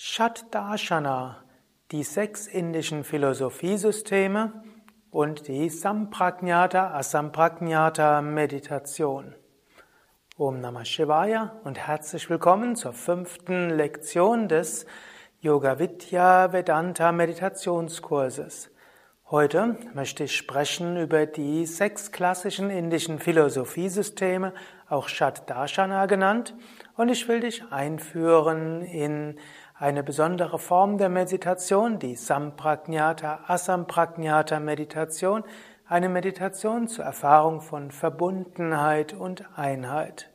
Shatdarshana, die sechs indischen Philosophiesysteme und die Samprajnata Asamprajnata Meditation. Om Namah Shivaya und herzlich willkommen zur fünften Lektion des Yoga Vidya Vedanta Meditationskurses. Heute möchte ich sprechen über die sechs klassischen indischen Philosophiesysteme, auch Shatdarshana genannt, und ich will dich einführen in eine besondere Form der Meditation, die Samprajnata, Asamprajnata Meditation, eine Meditation zur Erfahrung von Verbundenheit und Einheit.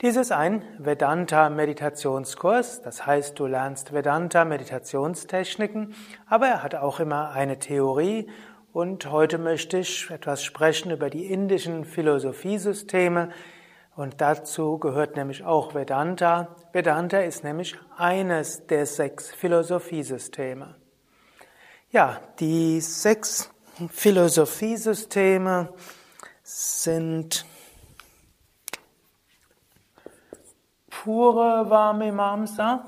Dies ist ein Vedanta-Meditationskurs, das heißt, du lernst Vedanta-Meditationstechniken, aber er hat auch immer eine Theorie und heute möchte ich etwas sprechen über die indischen Philosophiesysteme, und dazu gehört nämlich auch Vedanta. Vedanta ist nämlich eines der sechs Philosophiesysteme. Ja, die sechs Philosophiesysteme sind pure Vamimamsa.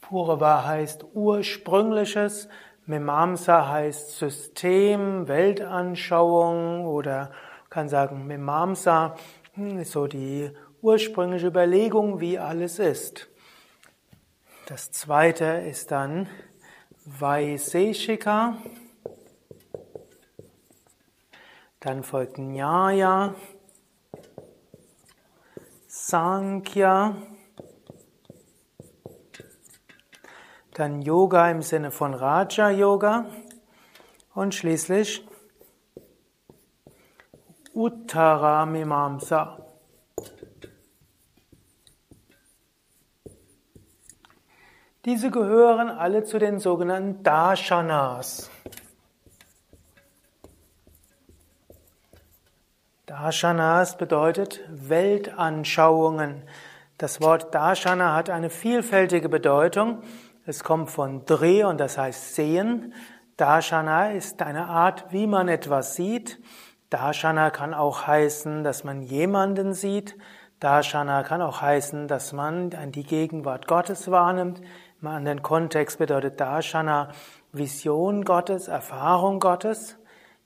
Purva heißt ursprüngliches, Mimamsa heißt System, Weltanschauung oder kann sagen, Mimamsa hm, ist so die ursprüngliche Überlegung, wie alles ist. Das zweite ist dann Vaiseshika. Dann folgt Nyaya, Sankhya, dann Yoga im Sinne von Raja Yoga und schließlich Uttaramimamsa. Diese gehören alle zu den sogenannten Darshanas. Darshanas bedeutet Weltanschauungen. Das Wort Darshana hat eine vielfältige Bedeutung. Es kommt von Dre und das heißt sehen. Darshana ist eine Art, wie man etwas sieht. Darshana kann auch heißen, dass man jemanden sieht. Darshana kann auch heißen, dass man die Gegenwart Gottes wahrnimmt. Im anderen Kontext bedeutet Darshana Vision Gottes, Erfahrung Gottes.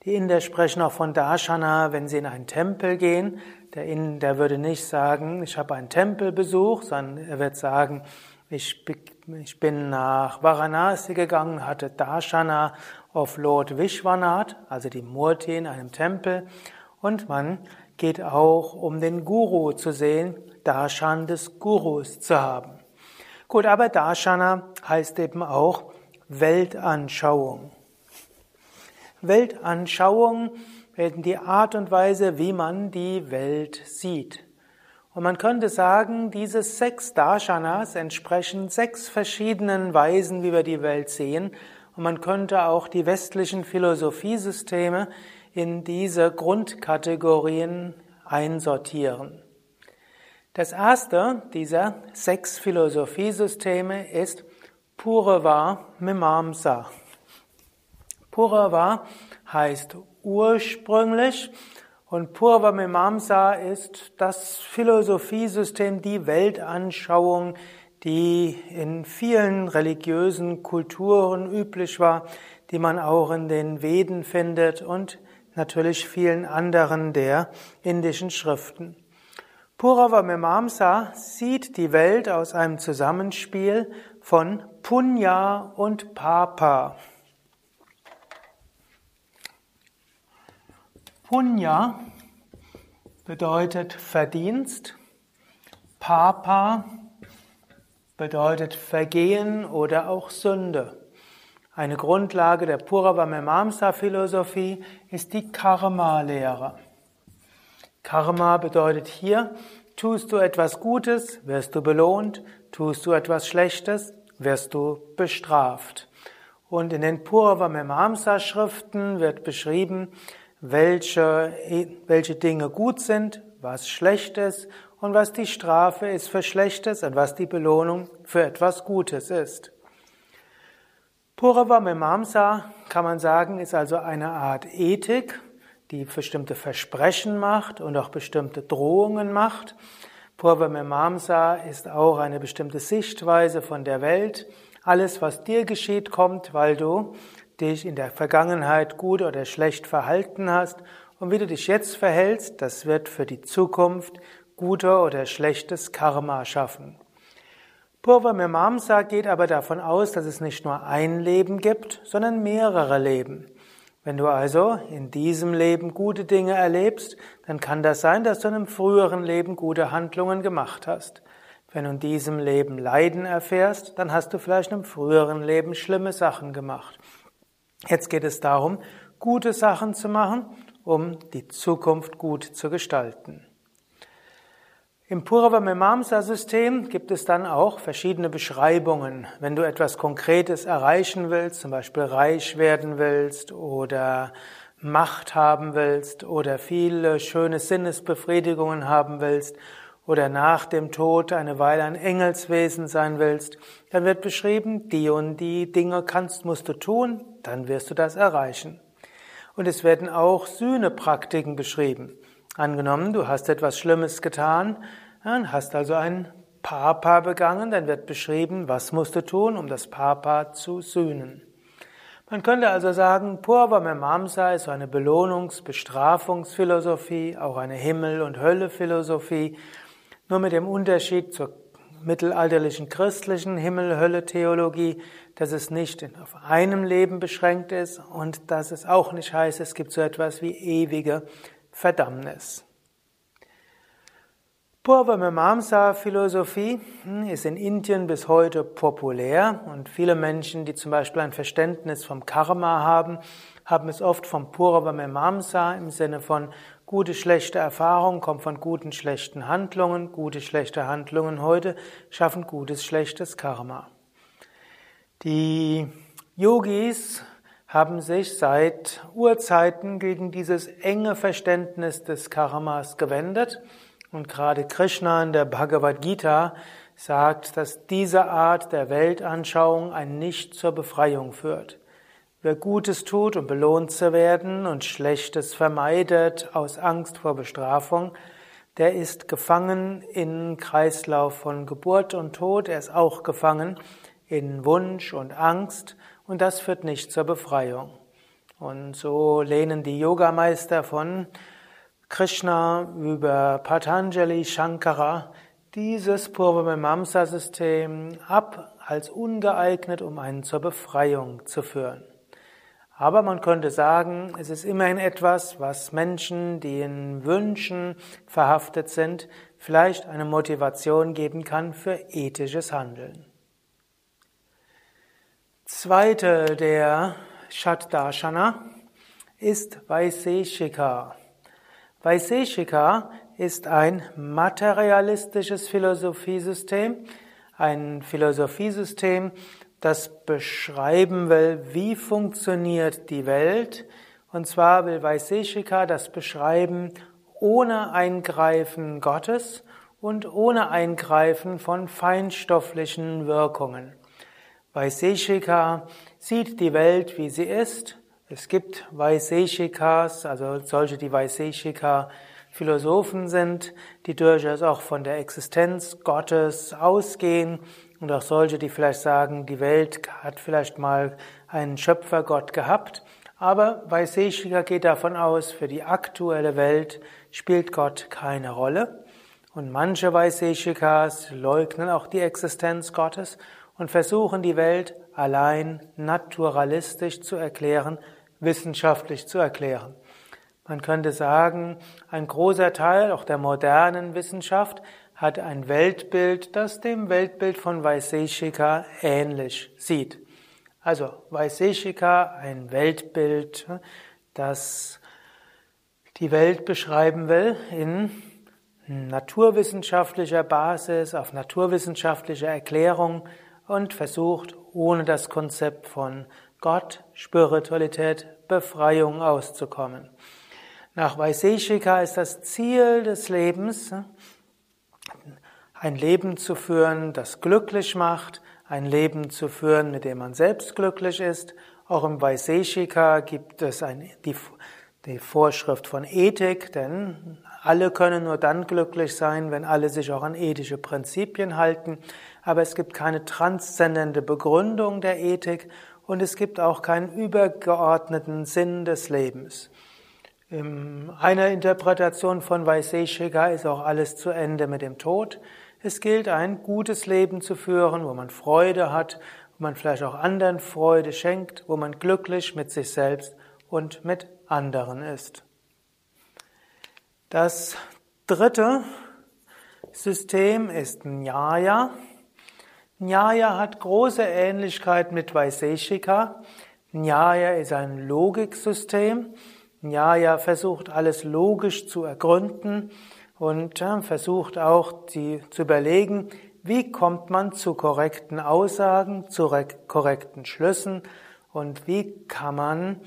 Die Inder sprechen auch von Darshana, wenn sie in einen Tempel gehen. Der Inder würde nicht sagen, ich habe einen Tempelbesuch, sondern er wird sagen, ich, bin nach Varanasi gegangen, hatte Darshana of Lord Vishwanath, also die Murti in einem Tempel. Und man geht auch, um den Guru zu sehen, Darshan des Gurus zu haben. Gut, aber Darshana heißt eben auch Weltanschauung. Weltanschauung werden die Art und Weise, wie man die Welt sieht. Und man könnte sagen, diese sechs Darshanas entsprechen sechs verschiedenen Weisen, wie wir die Welt sehen. Und man könnte auch die westlichen Philosophiesysteme in diese Grundkategorien einsortieren. Das erste dieser sechs Philosophiesysteme ist Purava Mimamsa. Purava heißt ursprünglich und Purva Mimamsa ist das Philosophiesystem, die Weltanschauung, die in vielen religiösen Kulturen üblich war, die man auch in den Veden findet und natürlich vielen anderen der indischen Schriften. Purava Mimamsa sieht die Welt aus einem Zusammenspiel von Punya und Papa. Punya bedeutet Verdienst, Papa bedeutet Vergehen oder auch Sünde. Eine Grundlage der Purava-Mimamsa-Philosophie ist die Karma-Lehre. Karma bedeutet hier, tust du etwas Gutes, wirst du belohnt, tust du etwas Schlechtes, wirst du bestraft. Und in den Purava-Mimamsa-Schriften wird beschrieben, welche, welche Dinge gut sind, was schlecht ist und was die Strafe ist für Schlechtes und was die Belohnung für etwas Gutes ist. Purava Mimamsa kann man sagen, ist also eine Art Ethik, die bestimmte Versprechen macht und auch bestimmte Drohungen macht. Purvamimamsa ist auch eine bestimmte Sichtweise von der Welt. Alles, was dir geschieht, kommt, weil du dich in der Vergangenheit gut oder schlecht verhalten hast. Und wie du dich jetzt verhältst, das wird für die Zukunft gute oder schlechtes Karma schaffen. Purvamimamsa geht aber davon aus, dass es nicht nur ein Leben gibt, sondern mehrere Leben. Wenn du also in diesem Leben gute Dinge erlebst, dann kann das sein, dass du in einem früheren Leben gute Handlungen gemacht hast. Wenn du in diesem Leben Leiden erfährst, dann hast du vielleicht in einem früheren Leben schlimme Sachen gemacht. Jetzt geht es darum, gute Sachen zu machen, um die Zukunft gut zu gestalten. Im Purava-Mimamsa-System gibt es dann auch verschiedene Beschreibungen. Wenn du etwas Konkretes erreichen willst, zum Beispiel reich werden willst oder Macht haben willst oder viele schöne Sinnesbefriedigungen haben willst oder nach dem Tod eine Weile ein Engelswesen sein willst, dann wird beschrieben, die und die Dinge kannst, musst du tun, dann wirst du das erreichen. Und es werden auch Sühnepraktiken beschrieben. Angenommen, du hast etwas Schlimmes getan, hast also ein Papa begangen, dann wird beschrieben, was musst du tun, um das Papa zu sühnen. Man könnte also sagen, Purva Memamsa ist so eine Belohnungs-, Bestrafungsphilosophie, auch eine Himmel- und Hölle-Philosophie, nur mit dem Unterschied zur mittelalterlichen christlichen Himmel-Hölle-Theologie, dass es nicht auf einem Leben beschränkt ist und dass es auch nicht heißt, es gibt so etwas wie ewige Verdammnis. Purva-Mimamsa-Philosophie hm, ist in Indien bis heute populär und viele Menschen, die zum Beispiel ein Verständnis vom Karma haben, haben es oft vom Purva-Mimamsa im Sinne von gute, schlechte Erfahrungen kommen von guten, schlechten Handlungen, gute, schlechte Handlungen heute schaffen gutes, schlechtes Karma. Die Yogis haben sich seit Urzeiten gegen dieses enge Verständnis des Karmas gewendet. Und gerade Krishna in der Bhagavad Gita sagt, dass diese Art der Weltanschauung ein Nicht zur Befreiung führt. Wer Gutes tut, um belohnt zu werden und Schlechtes vermeidet aus Angst vor Bestrafung, der ist gefangen in Kreislauf von Geburt und Tod, er ist auch gefangen in Wunsch und Angst und das führt nicht zur Befreiung. Und so lehnen die Yogameister von Krishna über Patanjali Shankara dieses Purvamimamsa-System ab als ungeeignet, um einen zur Befreiung zu führen. Aber man könnte sagen, es ist immerhin etwas, was Menschen, die in Wünschen verhaftet sind, vielleicht eine Motivation geben kann für ethisches Handeln. Zweite der Shatdarshana ist Vaiseshika. Vaiseshika ist ein materialistisches Philosophiesystem, ein Philosophiesystem, das beschreiben will, wie funktioniert die Welt. Und zwar will Vaiseshika das beschreiben ohne Eingreifen Gottes und ohne Eingreifen von feinstofflichen Wirkungen. Vaiseshika sieht die Welt, wie sie ist. Es gibt Vaiseshikas, also solche, die Vaiseshika Philosophen sind, die durchaus auch von der Existenz Gottes ausgehen und auch solche, die vielleicht sagen, die Welt hat vielleicht mal einen Schöpfergott gehabt. Aber Vaiseshika geht davon aus, für die aktuelle Welt spielt Gott keine Rolle. Und manche Vaiseshikas leugnen auch die Existenz Gottes und versuchen die Welt allein naturalistisch zu erklären, wissenschaftlich zu erklären. Man könnte sagen, ein großer Teil auch der modernen Wissenschaft hat ein Weltbild, das dem Weltbild von Vaiseshika ähnlich sieht. Also Vaiseshika, ein Weltbild, das die Welt beschreiben will in naturwissenschaftlicher Basis, auf naturwissenschaftlicher Erklärung, und versucht, ohne das Konzept von Gott, Spiritualität, Befreiung auszukommen. Nach Vaiseshika ist das Ziel des Lebens, ein Leben zu führen, das glücklich macht, ein Leben zu führen, mit dem man selbst glücklich ist. Auch im Vaiseshika gibt es ein, die, die Vorschrift von Ethik, denn alle können nur dann glücklich sein, wenn alle sich auch an ethische Prinzipien halten, aber es gibt keine transzendente Begründung der Ethik und es gibt auch keinen übergeordneten Sinn des Lebens. In einer Interpretation von Vaiseshika ist auch alles zu Ende mit dem Tod. Es gilt, ein gutes Leben zu führen, wo man Freude hat, wo man vielleicht auch anderen Freude schenkt, wo man glücklich mit sich selbst und mit anderen ist. Das dritte System ist Nyaya. Nyaya hat große Ähnlichkeit mit Vaiseshika. Nyaya ist ein Logiksystem. Nyaya versucht alles logisch zu ergründen und versucht auch die, zu überlegen, wie kommt man zu korrekten Aussagen, zu korrekten Schlüssen und wie kann man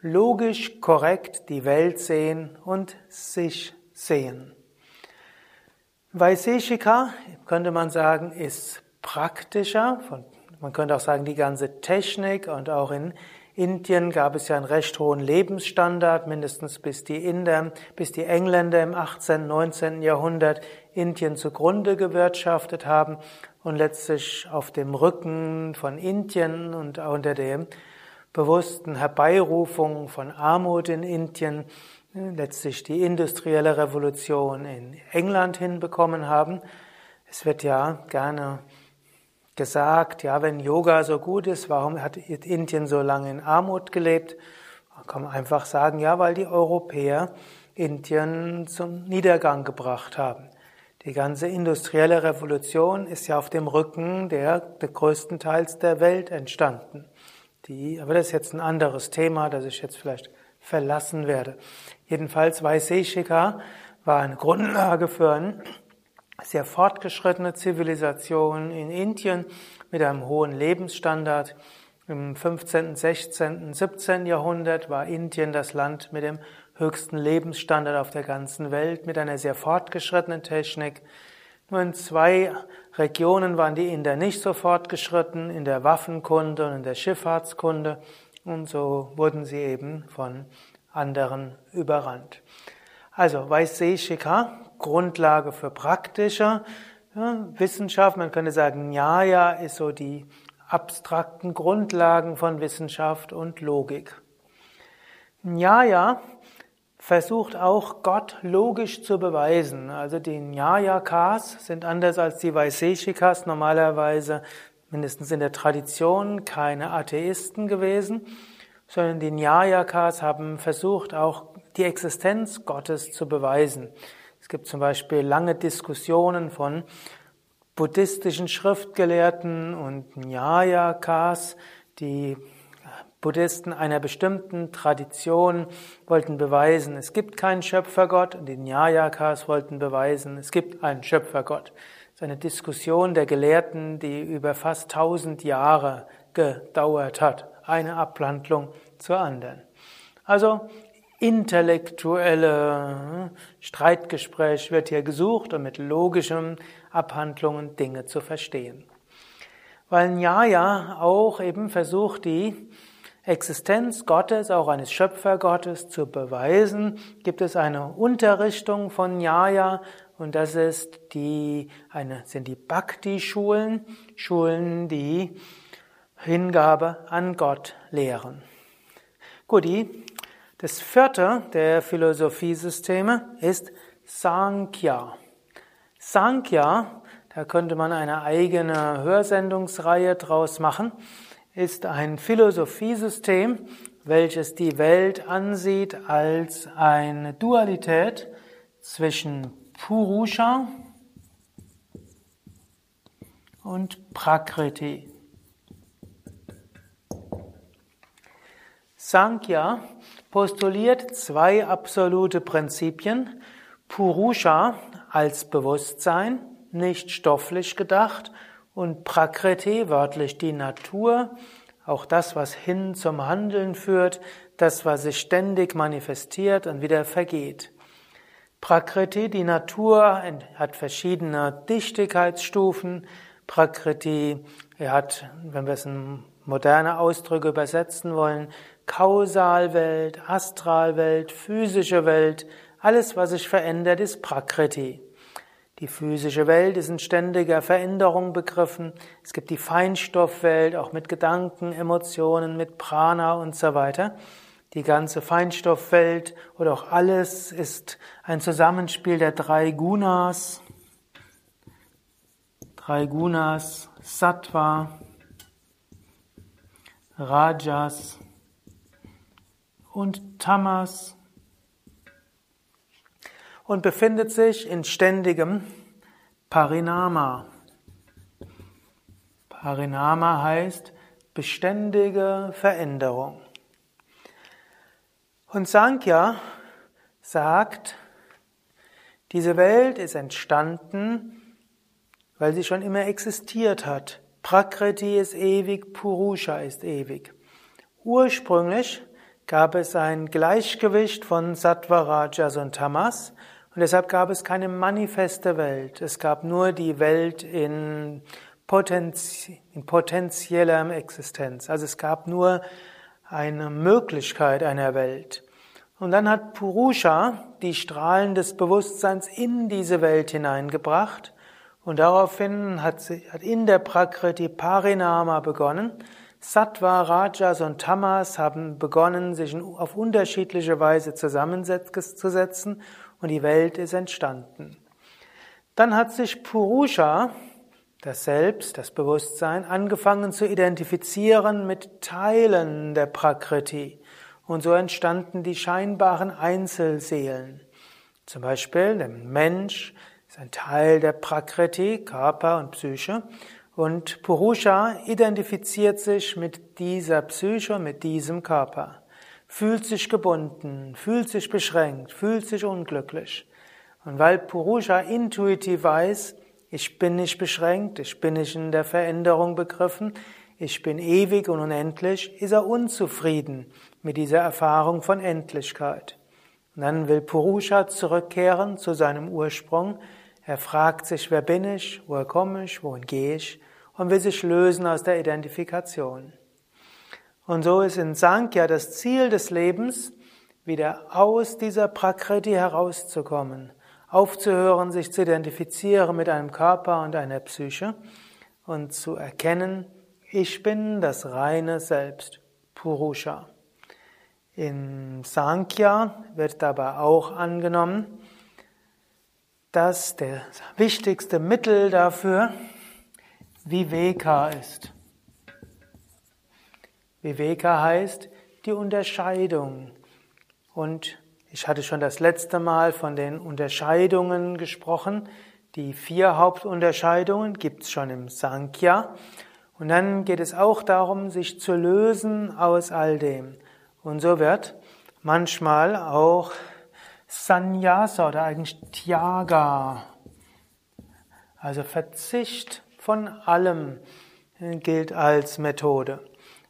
logisch korrekt die Welt sehen und sich sehen. Vaiseshika, könnte man sagen, ist praktischer. Man könnte auch sagen, die ganze Technik und auch in Indien gab es ja einen recht hohen Lebensstandard, mindestens bis die Inder, bis die Engländer im 18., 19. Jahrhundert Indien zugrunde gewirtschaftet haben und letztlich auf dem Rücken von Indien und unter dem bewussten Herbeirufung von Armut in Indien letztlich die industrielle Revolution in England hinbekommen haben. Es wird ja gerne gesagt, ja, wenn Yoga so gut ist, warum hat Indien so lange in Armut gelebt? Man kann einfach sagen, ja, weil die Europäer Indien zum Niedergang gebracht haben. Die ganze industrielle Revolution ist ja auf dem Rücken der, der größten Teils der Welt entstanden. Die, aber das ist jetzt ein anderes Thema, das ich jetzt vielleicht verlassen werde. Jedenfalls Vaiseshika war eine Grundlage für ein sehr fortgeschrittene Zivilisation in Indien mit einem hohen Lebensstandard. Im 15., 16., 17. Jahrhundert war Indien das Land mit dem höchsten Lebensstandard auf der ganzen Welt, mit einer sehr fortgeschrittenen Technik. Nur in zwei Regionen waren die Inder nicht so fortgeschritten, in der Waffenkunde und in der Schifffahrtskunde. Und so wurden sie eben von anderen überrannt. Also Vaiseshika, Grundlage für praktische ja, Wissenschaft. Man könnte sagen, Nyaya ist so die abstrakten Grundlagen von Wissenschaft und Logik. Nyaya versucht auch Gott logisch zu beweisen. Also die Nyayakas sind anders als die Vaiseshikas normalerweise, mindestens in der Tradition, keine Atheisten gewesen, sondern die Nyayakas haben versucht auch die Existenz Gottes zu beweisen. Es gibt zum Beispiel lange Diskussionen von buddhistischen Schriftgelehrten und Nyayakas, die Buddhisten einer bestimmten Tradition wollten beweisen, es gibt keinen Schöpfergott und die Nyayakas wollten beweisen, es gibt einen Schöpfergott. Das ist eine Diskussion der Gelehrten, die über fast tausend Jahre gedauert hat, eine Abhandlung zur anderen. Also intellektuelle Streitgespräch wird hier gesucht, um mit logischen Abhandlungen Dinge zu verstehen. Weil Nyaya auch eben versucht, die Existenz Gottes, auch eines Schöpfergottes zu beweisen, gibt es eine Unterrichtung von Nyaya und das ist die, eine, sind die Bhakti-Schulen, Schulen, die Hingabe an Gott lehren. Gut, die das vierte der Philosophiesysteme ist Sankhya. Sankhya, da könnte man eine eigene Hörsendungsreihe draus machen, ist ein Philosophiesystem, welches die Welt ansieht als eine Dualität zwischen Purusha und Prakriti. Sankhya postuliert zwei absolute Prinzipien. Purusha als Bewusstsein, nicht stofflich gedacht, und Prakriti, wörtlich die Natur, auch das, was hin zum Handeln führt, das, was sich ständig manifestiert und wieder vergeht. Prakriti, die Natur, hat verschiedene Dichtigkeitsstufen. Prakriti, er hat, wenn wir es in moderne Ausdrücke übersetzen wollen, Kausalwelt, Astralwelt, physische Welt, alles, was sich verändert, ist Prakriti. Die physische Welt ist in ständiger Veränderung begriffen. Es gibt die Feinstoffwelt, auch mit Gedanken, Emotionen, mit Prana und so weiter. Die ganze Feinstoffwelt oder auch alles ist ein Zusammenspiel der drei Gunas. Drei Gunas, Sattva, Rajas und Tamas und befindet sich in ständigem Parinama. Parinama heißt beständige Veränderung. Und Sankhya sagt, diese Welt ist entstanden, weil sie schon immer existiert hat. Prakriti ist ewig, Purusha ist ewig. Ursprünglich gab es ein Gleichgewicht von Sattva, Rajas und Tamas und deshalb gab es keine manifeste Welt. Es gab nur die Welt in, Potenzi in potenzieller Existenz. Also es gab nur eine Möglichkeit einer Welt. Und dann hat Purusha die Strahlen des Bewusstseins in diese Welt hineingebracht. Und daraufhin hat, sie, hat in der Prakriti Parinama begonnen. Sattva, Rajas und Tamas haben begonnen, sich auf unterschiedliche Weise zusammenzusetzen und die Welt ist entstanden. Dann hat sich Purusha, das Selbst, das Bewusstsein, angefangen zu identifizieren mit Teilen der Prakriti. Und so entstanden die scheinbaren Einzelseelen. Zum Beispiel der Mensch ein Teil der Prakriti, Körper und Psyche. Und Purusha identifiziert sich mit dieser Psyche, mit diesem Körper fühlt sich gebunden, fühlt sich beschränkt, fühlt sich unglücklich. Und weil Purusha intuitiv weiß, ich bin nicht beschränkt, ich bin nicht in der Veränderung begriffen, ich bin ewig und unendlich, ist er unzufrieden mit dieser Erfahrung von Endlichkeit. Und dann will Purusha zurückkehren zu seinem Ursprung. Er fragt sich, wer bin ich, woher komme ich, wohin gehe ich und will sich lösen aus der Identifikation. Und so ist in Sankhya das Ziel des Lebens, wieder aus dieser Prakriti herauszukommen, aufzuhören, sich zu identifizieren mit einem Körper und einer Psyche und zu erkennen, ich bin das reine Selbst, Purusha. In Sankhya wird dabei auch angenommen, dass das wichtigste Mittel dafür Viveka ist. Viveka heißt die Unterscheidung. Und ich hatte schon das letzte Mal von den Unterscheidungen gesprochen. Die vier Hauptunterscheidungen gibt's schon im Sankhya. Und dann geht es auch darum, sich zu lösen aus all dem. Und so wird manchmal auch Sannyasa oder eigentlich Tyaga, also Verzicht von allem, gilt als Methode.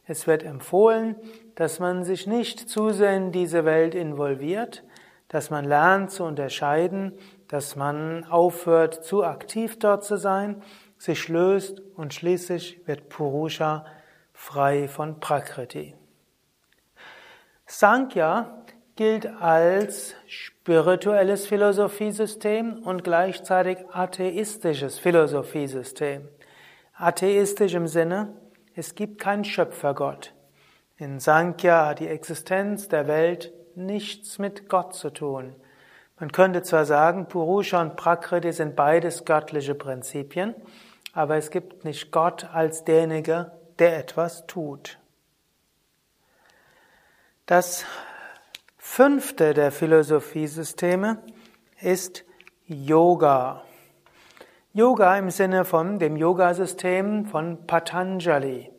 Es wird empfohlen, dass man sich nicht zu sehr in diese Welt involviert, dass man lernt zu unterscheiden, dass man aufhört, zu aktiv dort zu sein, sich löst und schließlich wird Purusha frei von Prakriti. Sankhya gilt als spirituelles Philosophiesystem und gleichzeitig atheistisches Philosophiesystem. Atheistisch im Sinne, es gibt keinen Schöpfergott. In Sankhya hat die Existenz der Welt nichts mit Gott zu tun. Man könnte zwar sagen, Purusha und Prakriti sind beides göttliche Prinzipien, aber es gibt nicht Gott als derjenige, der etwas tut. Das fünfte der Philosophiesysteme ist Yoga. Yoga im Sinne von dem Yoga-System von Patanjali.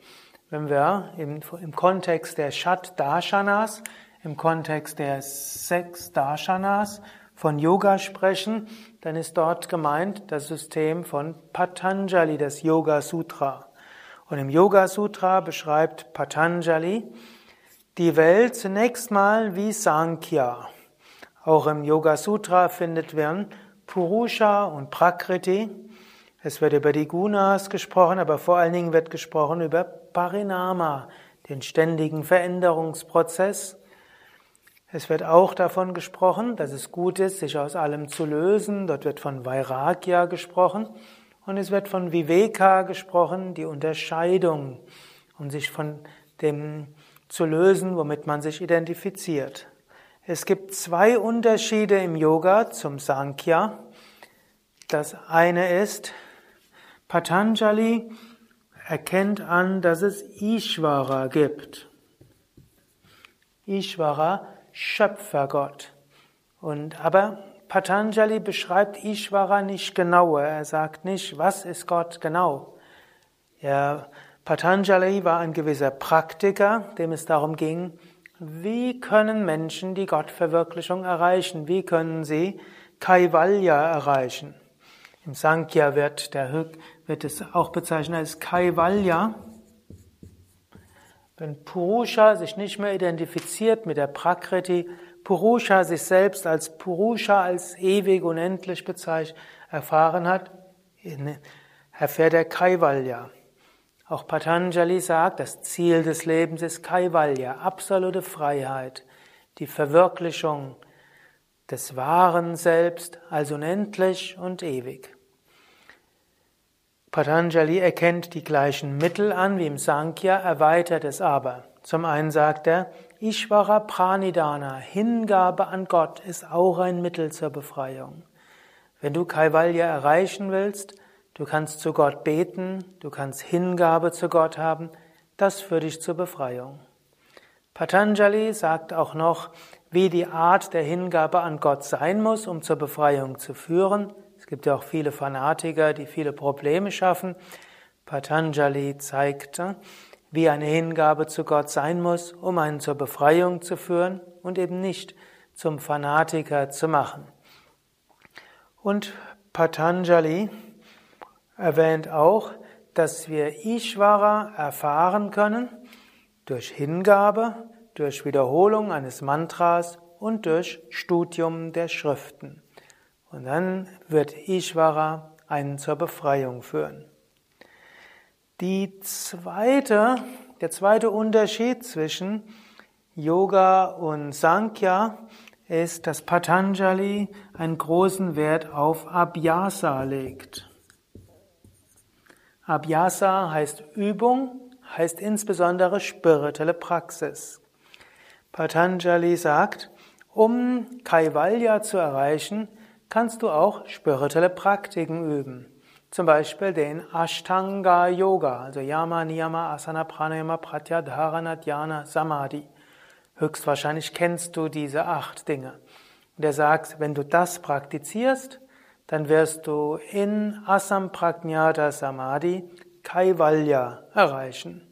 Wenn wir im, im Kontext der Shat Darshanas, im Kontext der sechs Darshanas von Yoga sprechen, dann ist dort gemeint das System von Patanjali, das Yoga Sutra. Und im Yoga Sutra beschreibt Patanjali die Welt zunächst mal wie Sankhya. Auch im Yoga Sutra findet man Purusha und Prakriti Es wird über die Gunas gesprochen, aber vor allen Dingen wird gesprochen über Parinama, den ständigen Veränderungsprozess. Es wird auch davon gesprochen, dass es gut ist, sich aus allem zu lösen. Dort wird von Vairagya gesprochen. Und es wird von Viveka gesprochen, die Unterscheidung, um sich von dem zu lösen, womit man sich identifiziert. Es gibt zwei Unterschiede im Yoga zum Sankhya. Das eine ist, Patanjali erkennt an, dass es Ishvara gibt. Ishvara, Schöpfergott. Und aber Patanjali beschreibt Ishvara nicht genauer. Er sagt nicht, was ist Gott genau. Er, Patanjali war ein gewisser Praktiker, dem es darum ging, wie können Menschen die Gottverwirklichung erreichen? Wie können sie Kaivalya erreichen? Im Sankhya wird, der, wird es auch bezeichnet als Kaivalya. Wenn Purusha sich nicht mehr identifiziert mit der Prakriti, Purusha sich selbst als Purusha, als ewig, unendlich bezeichnet, erfahren hat, erfährt er Kaivalya. Auch Patanjali sagt, das Ziel des Lebens ist Kaivalya, absolute Freiheit, die Verwirklichung des wahren Selbst als unendlich und ewig. Patanjali erkennt die gleichen Mittel an wie im Sankhya, erweitert es aber. Zum einen sagt er, Ishvara Pranidana, Hingabe an Gott, ist auch ein Mittel zur Befreiung. Wenn du Kaivalya erreichen willst, du kannst zu Gott beten, du kannst Hingabe zu Gott haben, das führt dich zur Befreiung. Patanjali sagt auch noch, wie die Art der Hingabe an Gott sein muss, um zur Befreiung zu führen. Es gibt ja auch viele Fanatiker, die viele Probleme schaffen. Patanjali zeigt, wie eine Hingabe zu Gott sein muss, um einen zur Befreiung zu führen und eben nicht zum Fanatiker zu machen. Und Patanjali erwähnt auch, dass wir Ishvara erfahren können durch Hingabe, durch Wiederholung eines Mantras und durch Studium der Schriften. Und dann wird Ishvara einen zur Befreiung führen. Die zweite, der zweite Unterschied zwischen Yoga und Sankhya ist, dass Patanjali einen großen Wert auf Abhyasa legt. Abhyasa heißt Übung, heißt insbesondere spirituelle Praxis. Patanjali sagt, um Kaivalya zu erreichen, kannst du auch spirituelle Praktiken üben. Zum Beispiel den Ashtanga Yoga, also Yama, Niyama, Asana, Pranayama, Pratyadharana, Dhyana, Samadhi. Höchstwahrscheinlich kennst du diese acht Dinge. Und er sagt, wenn du das praktizierst, dann wirst du in Asamprajnata Samadhi Kaivalya erreichen.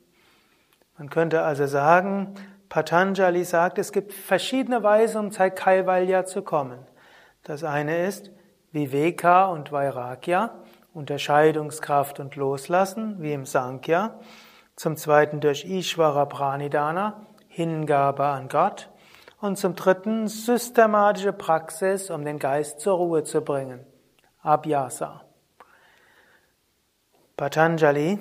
Man könnte also sagen, Patanjali sagt, es gibt verschiedene Weisen, um zu Kaivalya zu kommen. Das eine ist Viveka und Vairagya, Unterscheidungskraft und Loslassen, wie im Sankhya. Zum zweiten durch Ishvara Pranidana, Hingabe an Gott. Und zum dritten systematische Praxis, um den Geist zur Ruhe zu bringen, Abhyasa. Patanjali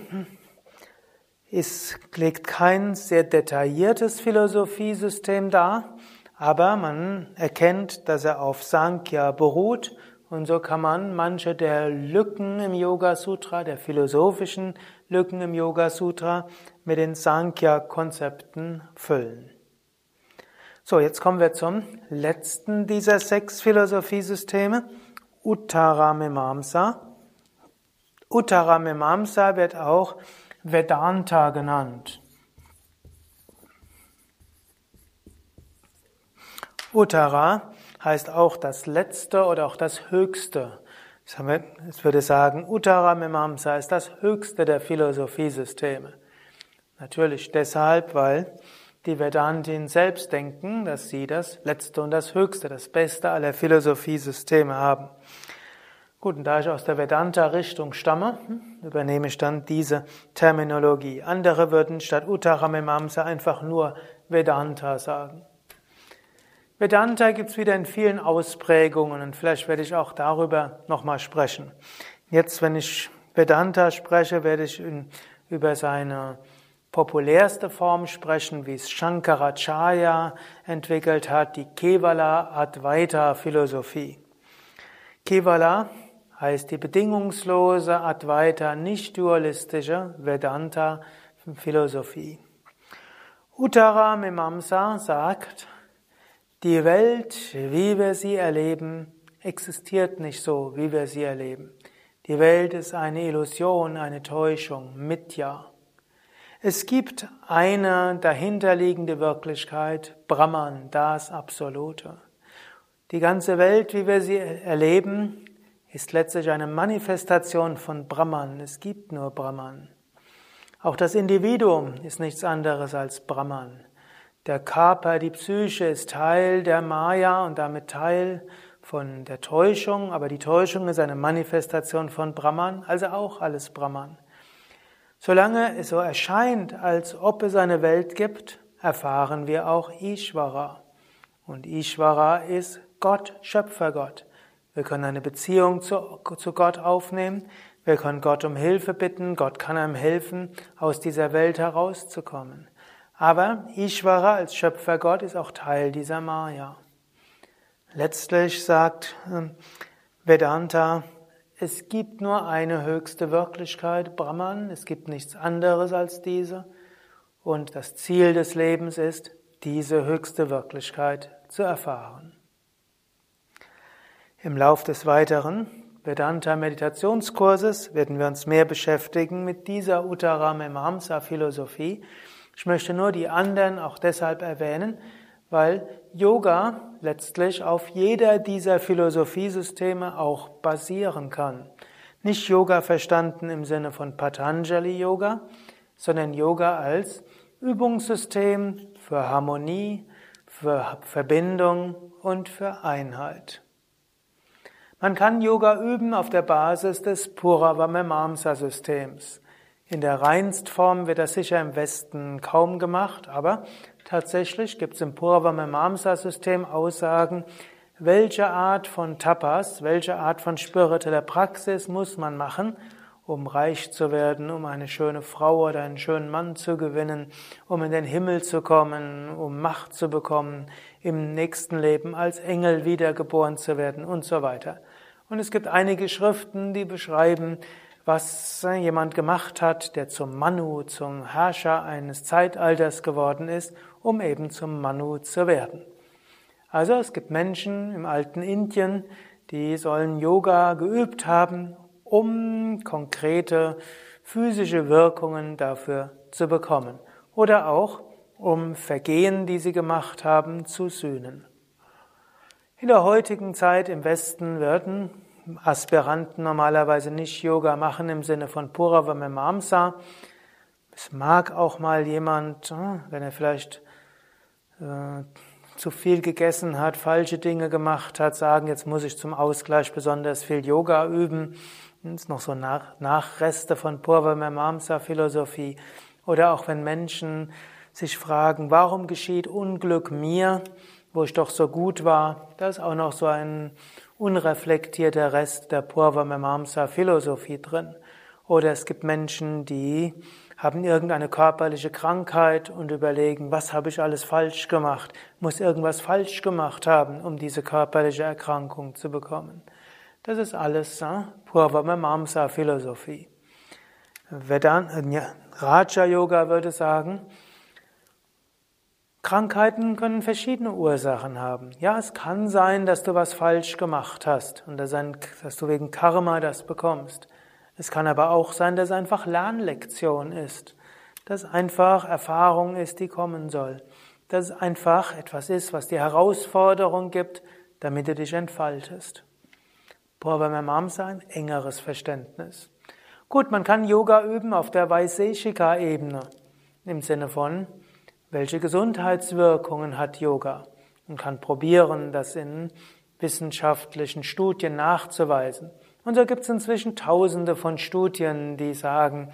ist, legt kein sehr detailliertes Philosophiesystem dar, aber man erkennt, dass er auf Sankhya beruht und so kann man manche der Lücken im Yoga Sutra, der philosophischen Lücken im Yoga Sutra mit den Sankhya Konzepten füllen. So, jetzt kommen wir zum letzten dieser sechs Philosophiesysteme, Uttaramimamsa. Uttaramimamsa wird auch Vedanta genannt. Uttara heißt auch das Letzte oder auch das Höchste. Ich würde sagen, Uttara Mimamsa ist das Höchste der Philosophiesysteme. Natürlich deshalb, weil die Vedantin selbst denken, dass sie das Letzte und das Höchste, das Beste aller Philosophiesysteme haben. Gut, und da ich aus der Vedanta-Richtung stamme, hm, übernehme ich dann diese Terminologie. Andere würden statt Uttaramimamsa einfach nur Vedanta sagen. Vedanta gibt es wieder in vielen Ausprägungen und vielleicht werde ich auch darüber nochmal sprechen. Jetzt, wenn ich Vedanta spreche, werde ich über seine populärste Form sprechen, wie es Shankaracharya entwickelt hat, die Kevala Advaita Philosophie. Kevala heißt die bedingungslose Advaita, nicht dualistische Vedanta Philosophie. Uttara Mimamsa sagt, die Welt, wie wir sie erleben, existiert nicht so, wie wir sie erleben. Die Welt ist eine Illusion, eine Täuschung, Mitya. Es gibt eine dahinterliegende Wirklichkeit, Brahman, das Absolute. Die ganze Welt, wie wir sie erleben, ist letztlich eine Manifestation von Brahman. Es gibt nur Brahman. Auch das Individuum ist nichts anderes als Brahman. Der Körper, die Psyche ist Teil der Maya und damit Teil von der Täuschung, aber die Täuschung ist eine Manifestation von Brahman, also auch alles Brahman. Solange es so erscheint, als ob es eine Welt gibt, erfahren wir auch Ishvara. Und Ishvara ist Gott, Schöpfergott. Wir können eine Beziehung zu, zu Gott aufnehmen. Wir können Gott um Hilfe bitten. Gott kann einem helfen, aus dieser Welt herauszukommen. Aber Ishvara als Schöpfergott ist auch Teil dieser Maya. Letztlich sagt ähm, Vedanta, es gibt nur eine höchste Wirklichkeit, Brahman, es gibt nichts anderes als diese. Und das Ziel des Lebens ist, diese höchste Wirklichkeit zu erfahren. Im Lauf des weiteren Vedanta Meditationskurses werden wir uns mehr beschäftigen mit dieser Uttaramamsa Philosophie. Ich möchte nur die anderen auch deshalb erwähnen, weil Yoga letztlich auf jeder dieser Philosophiesysteme auch basieren kann. Nicht Yoga verstanden im Sinne von Patanjali Yoga, sondern Yoga als Übungssystem für Harmonie, für Verbindung und für Einheit. Man kann Yoga üben auf der Basis des Puravamamsa-Systems. In der Reinstform wird das sicher im Westen kaum gemacht, aber tatsächlich gibt es im Puravamamsa-System Aussagen, welche Art von Tapas, welche Art von spiritueller Praxis muss man machen, um reich zu werden, um eine schöne Frau oder einen schönen Mann zu gewinnen, um in den Himmel zu kommen, um Macht zu bekommen, im nächsten Leben als Engel wiedergeboren zu werden und so weiter. Und es gibt einige Schriften, die beschreiben, was jemand gemacht hat, der zum Manu, zum Herrscher eines Zeitalters geworden ist, um eben zum Manu zu werden. Also es gibt Menschen im alten Indien, die sollen Yoga geübt haben, um konkrete physische Wirkungen dafür zu bekommen. Oder auch, um Vergehen, die sie gemacht haben, zu sühnen. In der heutigen Zeit im Westen werden Aspiranten normalerweise nicht Yoga machen im Sinne von Puravamamsa. Es mag auch mal jemand, hm, wenn er vielleicht äh, zu viel gegessen hat, falsche Dinge gemacht hat, sagen, jetzt muss ich zum Ausgleich besonders viel Yoga üben. Das ist noch so Nach Nachreste von Purvamamsa Philosophie. Oder auch wenn Menschen sich fragen, warum geschieht Unglück mir? wo ich doch so gut war, da ist auch noch so ein unreflektierter Rest der Purva Philosophie drin. Oder es gibt Menschen, die haben irgendeine körperliche Krankheit und überlegen, was habe ich alles falsch gemacht? Muss irgendwas falsch gemacht haben, um diese körperliche Erkrankung zu bekommen? Das ist alles äh, Purva Philosophie. Vedanta, Raja Yoga würde sagen, Krankheiten können verschiedene Ursachen haben. Ja, es kann sein, dass du was falsch gemacht hast und dass du wegen Karma das bekommst. Es kann aber auch sein, dass es einfach Lernlektion ist, dass einfach Erfahrung ist, die kommen soll, dass es einfach etwas ist, was dir Herausforderung gibt, damit du dich entfaltest. Purvamamsa ein engeres Verständnis. Gut, man kann Yoga üben auf der Vaiseshika-Ebene, im Sinne von, welche Gesundheitswirkungen hat Yoga? Man kann probieren, das in wissenschaftlichen Studien nachzuweisen. Und da gibt es inzwischen tausende von Studien, die sagen,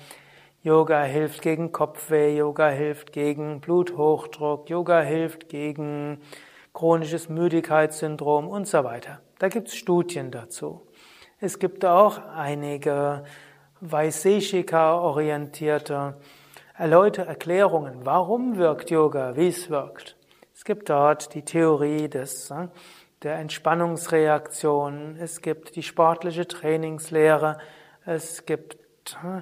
Yoga hilft gegen Kopfweh, Yoga hilft gegen Bluthochdruck, Yoga hilft gegen chronisches Müdigkeitssyndrom und so weiter. Da gibt es Studien dazu. Es gibt auch einige Vaiseshika-orientierte erläuterte Erklärungen, warum wirkt Yoga, wie es wirkt. Es gibt dort die Theorie des, äh, der Entspannungsreaktion, es gibt die sportliche Trainingslehre, es gibt äh,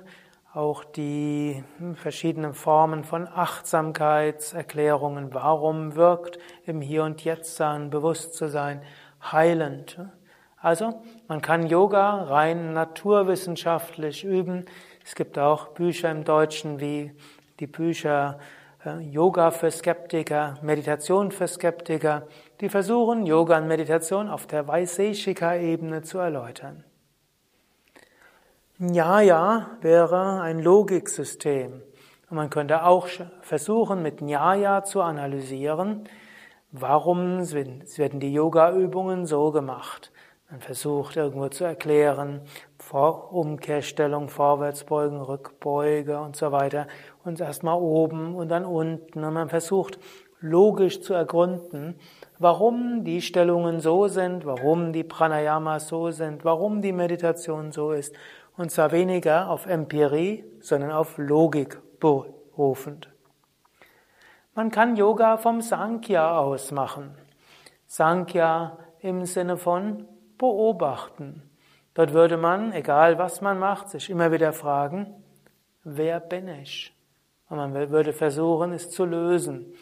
auch die hm, verschiedenen Formen von Achtsamkeitserklärungen, warum wirkt im Hier und Jetzt sein, bewusst zu sein, heilend. Also, man kann Yoga rein naturwissenschaftlich üben. Es gibt auch Bücher im Deutschen wie die Bücher äh, Yoga für Skeptiker, Meditation für Skeptiker, die versuchen, Yoga und Meditation auf der Vaiseshika-Ebene zu erläutern. Nyaya wäre ein Logiksystem. Und man könnte auch versuchen, mit Nyaya zu analysieren, warum werden die Yoga-Übungen so gemacht. Man versucht irgendwo zu erklären, Vor Umkehrstellung, Vorwärtsbeugen, Rückbeuge und so weiter. Und erstmal oben und dann unten. Und man versucht logisch zu ergründen, warum die Stellungen so sind, warum die Pranayamas so sind, warum die Meditation so ist und zwar weniger auf Empirie, sondern auf Logik berufend. Man kann Yoga vom Sankhya aus machen. Sankhya im Sinne von beobachten. Dort würde man, egal was man macht, sich immer wieder fragen, wer bin ich? Und man würde versuchen, es zu lösen.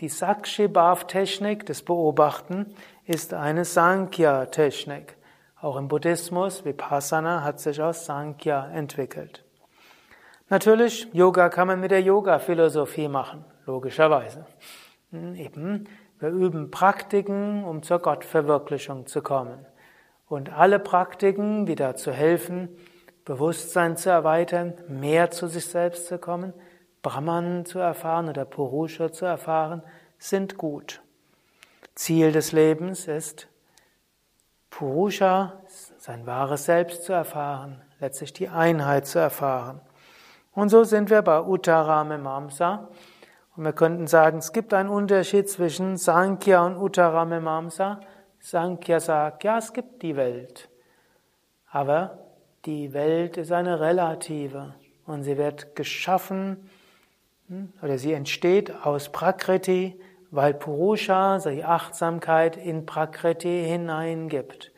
Die Sakshi-Bhav-Technik des Beobachten ist eine Sankhya-Technik. Auch im Buddhismus, Vipassana hat sich aus Sankhya entwickelt. Natürlich, Yoga kann man mit der Yoga-Philosophie machen, logischerweise. Hm, eben, wir üben Praktiken, um zur Gottverwirklichung zu kommen. Und alle Praktiken, die dazu helfen, Bewusstsein zu erweitern, mehr zu sich selbst zu kommen, Brahman zu erfahren oder Purusha zu erfahren, sind gut. Ziel des Lebens ist, Purusha, sein wahres Selbst zu erfahren, letztlich die Einheit zu erfahren. Und so sind wir bei Uttara Mimamsa. Und wir könnten sagen, es gibt einen Unterschied zwischen Sankhya und Uttara Mimamsa. Sankhya sagt, ja, es gibt die Welt. Aber die Welt ist eine relative und sie wird geschaffen hm, oder sie entsteht aus Prakriti, weil Purusha, die Achtsamkeit in Prakriti hineingibt.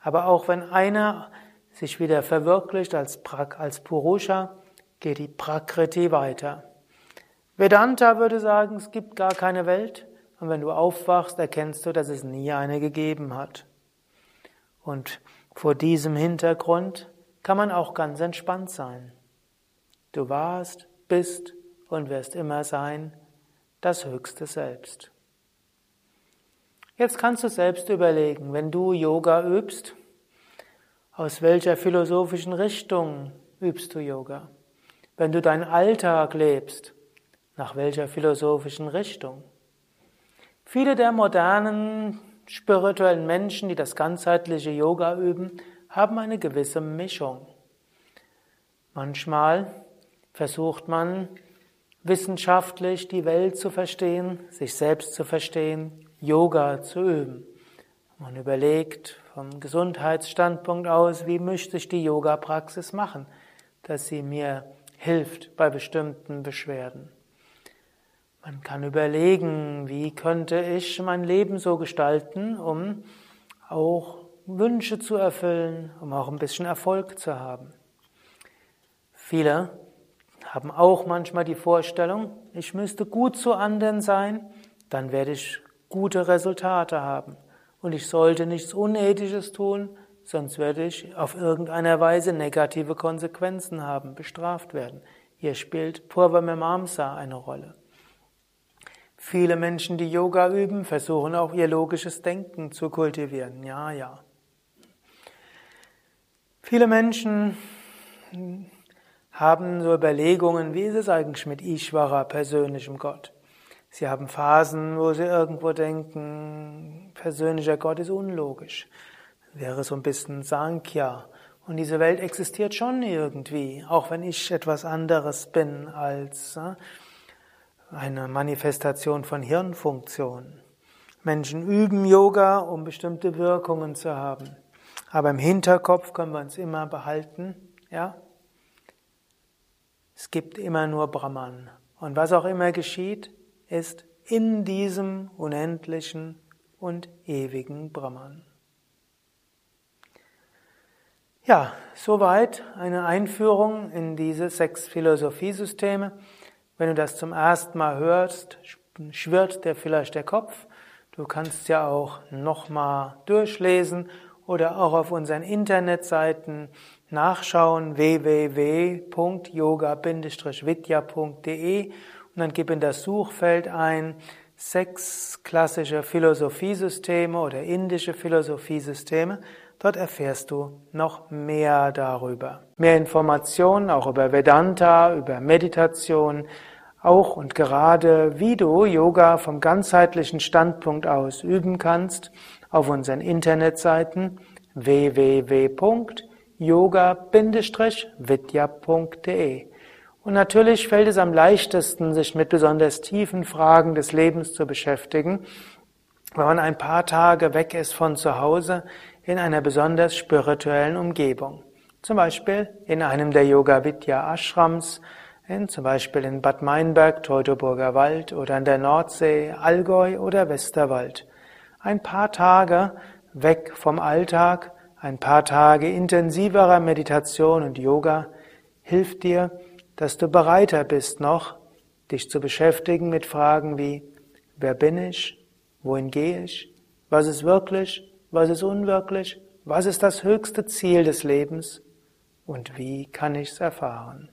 Aber auch wenn einer sich wieder verwirklicht als, Prak, als Purusha, geht die Prakriti weiter. Vedanta würde sagen, es gibt gar keine Welt und wenn du aufwachst, erkennst du, dass es nie eine gegeben hat. Und vor diesem Hintergrund kann man auch ganz entspannt sein. Du warst, bist und wirst immer sein das höchste Selbst. Jetzt kannst du selbst überlegen, wenn du Yoga übst, aus welcher philosophischen Richtung übst du Yoga? Wenn du deinen Alltag lebst, nach welcher philosophischen Richtung? Viele der modernen spirituellen Menschen, die das ganzheitliche Yoga üben, haben eine gewisse Mischung. Manchmal versucht man wissenschaftlich die Welt zu verstehen, sich selbst zu verstehen, Yoga zu üben. Man überlegt vom Gesundheitsstandpunkt aus, wie möchte ich die Yoga-Praxis machen, dass sie mir hilft bei bestimmten Beschwerden. Man kann überlegen, wie könnte ich mein Leben so gestalten, um auch Wünsche zu erfüllen, um auch ein bisschen Erfolg zu haben. Viele haben auch manchmal die Vorstellung, ich müsste gut zu anderen sein, dann werde ich gute Resultate haben. Und ich sollte nichts Unethisches tun, sonst werde ich auf irgendeiner Weise negative Konsequenzen haben, bestraft werden. Hier spielt Purva Mimamsa eine Rolle. Viele Menschen, die Yoga üben, versuchen auch ihr logisches Denken zu kultivieren. Ja, ja. Viele Menschen haben so Überlegungen, wie ist es eigentlich mit Ishvara, persönlichem Gott? Sie haben Phasen, wo sie irgendwo denken, persönlicher Gott ist unlogisch. Wäre so ein bisschen Sankhya. Und diese Welt existiert schon irgendwie, auch wenn ich etwas anderes bin als äh, eine Manifestation von Hirnfunktionen. Menschen üben Yoga, um bestimmte Wirkungen zu haben. Aber im Hinterkopf können wir uns immer behalten, ja, gibt immer nur Brahman. Und was auch immer geschieht, ist in diesem unendlichen und ewigen Brahman. Ja, soweit eine Einführung in diese sechs Philosophiesysteme. Wenn du das zum ersten Mal hörst, schwirrt dir vielleicht der Kopf. Du kannst ja auch nochmal durchlesen oder auch auf unseren Internetseiten nachschauen www.yoga-vidya.de und dann gib in das Suchfeld ein sechs klassische Philosophiesysteme oder indische Philosophiesysteme. Dort erfährst du noch mehr darüber. Mehr Informationen auch über Vedanta, über Meditation, auch und gerade wie du Yoga vom ganzheitlichen Standpunkt aus üben kannst auf unseren Internetseiten www.yoga-vidya.de. Und natürlich fällt es am leichtesten, sich mit besonders tiefen Fragen des Lebens zu beschäftigen, wenn man ein paar Tage weg ist von zu Hause in einer besonders spirituellen Umgebung. Zum Beispiel in einem der Yoga Vidya Ashrams, in, zum Beispiel in Bad Meinberg, Teutoburger Wald oder an der Nordsee, Allgäu oder Westerwald. Ein paar Tage weg vom Alltag, ein paar Tage intensiverer Meditation und Yoga hilft dir, dass du bereiter bist noch, dich zu beschäftigen mit Fragen wie, wer bin ich? Wohin gehe ich? Was ist wirklich? Was ist unwirklich? Was ist das höchste Ziel des Lebens? Und wie kann ich es erfahren?